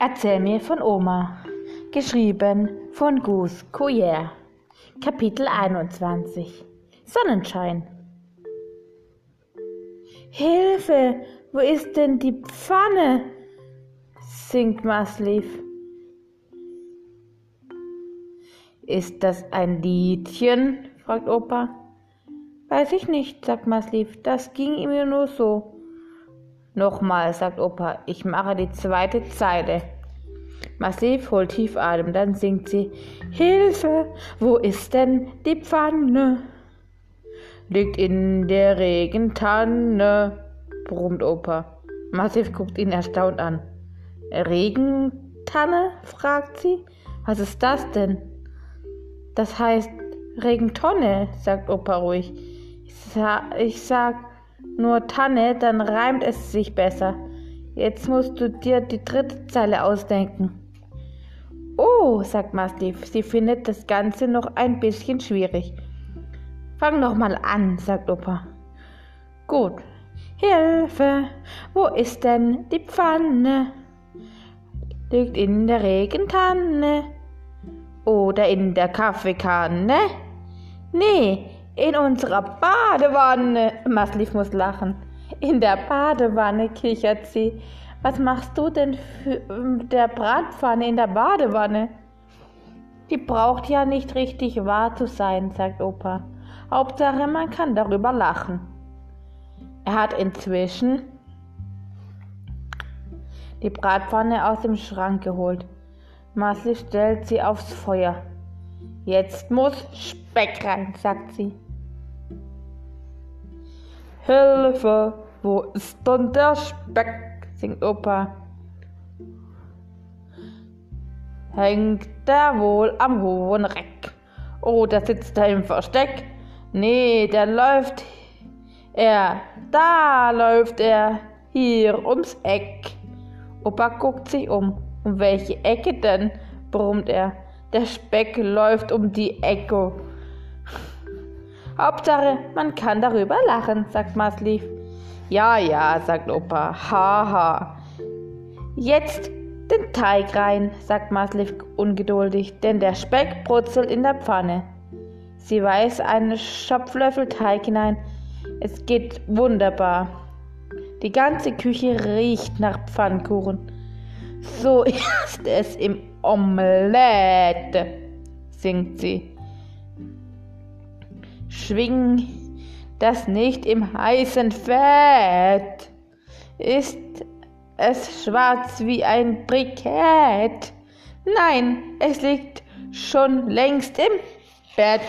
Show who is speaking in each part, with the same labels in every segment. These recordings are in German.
Speaker 1: Erzähl mir von Oma. Geschrieben von Gus Couillère. Kapitel 21 Sonnenschein. Hilfe! Wo ist denn die Pfanne? singt Maslief. Ist das ein Liedchen? fragt Opa. Weiß ich nicht, sagt Maslief. Das ging ihm nur so. Nochmal, sagt Opa, ich mache die zweite Zeile. Massiv holt tief Atem, dann singt sie: Hilfe, wo ist denn die Pfanne? Liegt in der Regentanne, brummt Opa. Massiv guckt ihn erstaunt an. Regentanne? fragt sie. Was ist das denn? Das heißt Regentonne, sagt Opa ruhig. Ich, sa ich sag, nur Tanne, dann reimt es sich besser. Jetzt musst du dir die dritte Zeile ausdenken. Oh, sagt Mastiff, sie findet das Ganze noch ein bisschen schwierig. Fang noch mal an, sagt Opa. Gut. Hilfe, wo ist denn die Pfanne? Liegt in der Regentanne oder in der Kaffeekanne? Nee, in unserer Badewanne. Maslief muss lachen. In der Badewanne, kichert sie. Was machst du denn für ähm, der Bratpfanne in der Badewanne? Die braucht ja nicht richtig wahr zu sein, sagt Opa. Hauptsache, man kann darüber lachen. Er hat inzwischen die Bratpfanne aus dem Schrank geholt. Masli stellt sie aufs Feuer. Jetzt muss Speck rein, sagt sie. Hilfe, wo ist denn der Speck? singt Opa. Hängt der wohl am hohen Reck? Oh, da sitzt er im Versteck. Nee, der läuft er, da läuft er, hier ums Eck. Opa guckt sich um. Um welche Ecke denn? brummt er. Der Speck läuft um die Ecke. Hauptsache, man kann darüber lachen, sagt Maslief. Ja, ja, sagt Opa. Haha. Ha. Jetzt den Teig rein, sagt Maslief ungeduldig, denn der Speck brutzelt in der Pfanne. Sie weiß einen Schopflöffel Teig hinein. Es geht wunderbar. Die ganze Küche riecht nach Pfannkuchen. So ist es im Omelette, singt sie schwing das nicht im heißen Fett. Ist es schwarz wie ein Brikett? Nein, es liegt schon längst im Bett.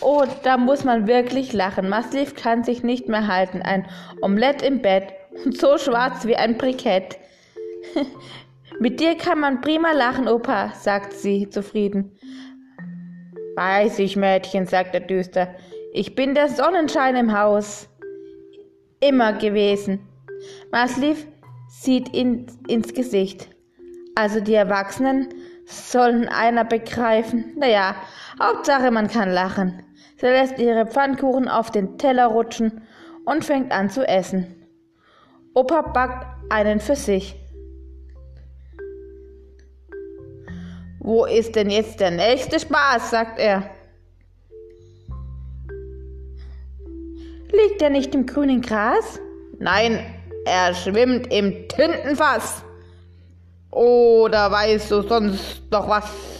Speaker 1: Oh, da muss man wirklich lachen. Massiv kann sich nicht mehr halten. Ein Omelett im Bett und so schwarz wie ein Brikett. Mit dir kann man prima lachen, Opa, sagt sie zufrieden. Weiß ich, Mädchen, sagt er düster. Ich bin der Sonnenschein im Haus. Immer gewesen. Masliv sieht ihn ins Gesicht. Also die Erwachsenen sollen einer begreifen. Naja, Hauptsache man kann lachen. Sie lässt ihre Pfannkuchen auf den Teller rutschen und fängt an zu essen. Opa backt einen für sich. Wo ist denn jetzt der nächste Spaß? sagt er. Liegt er nicht im grünen Gras? Nein, er schwimmt im Tintenfass. Oder weißt du sonst noch was?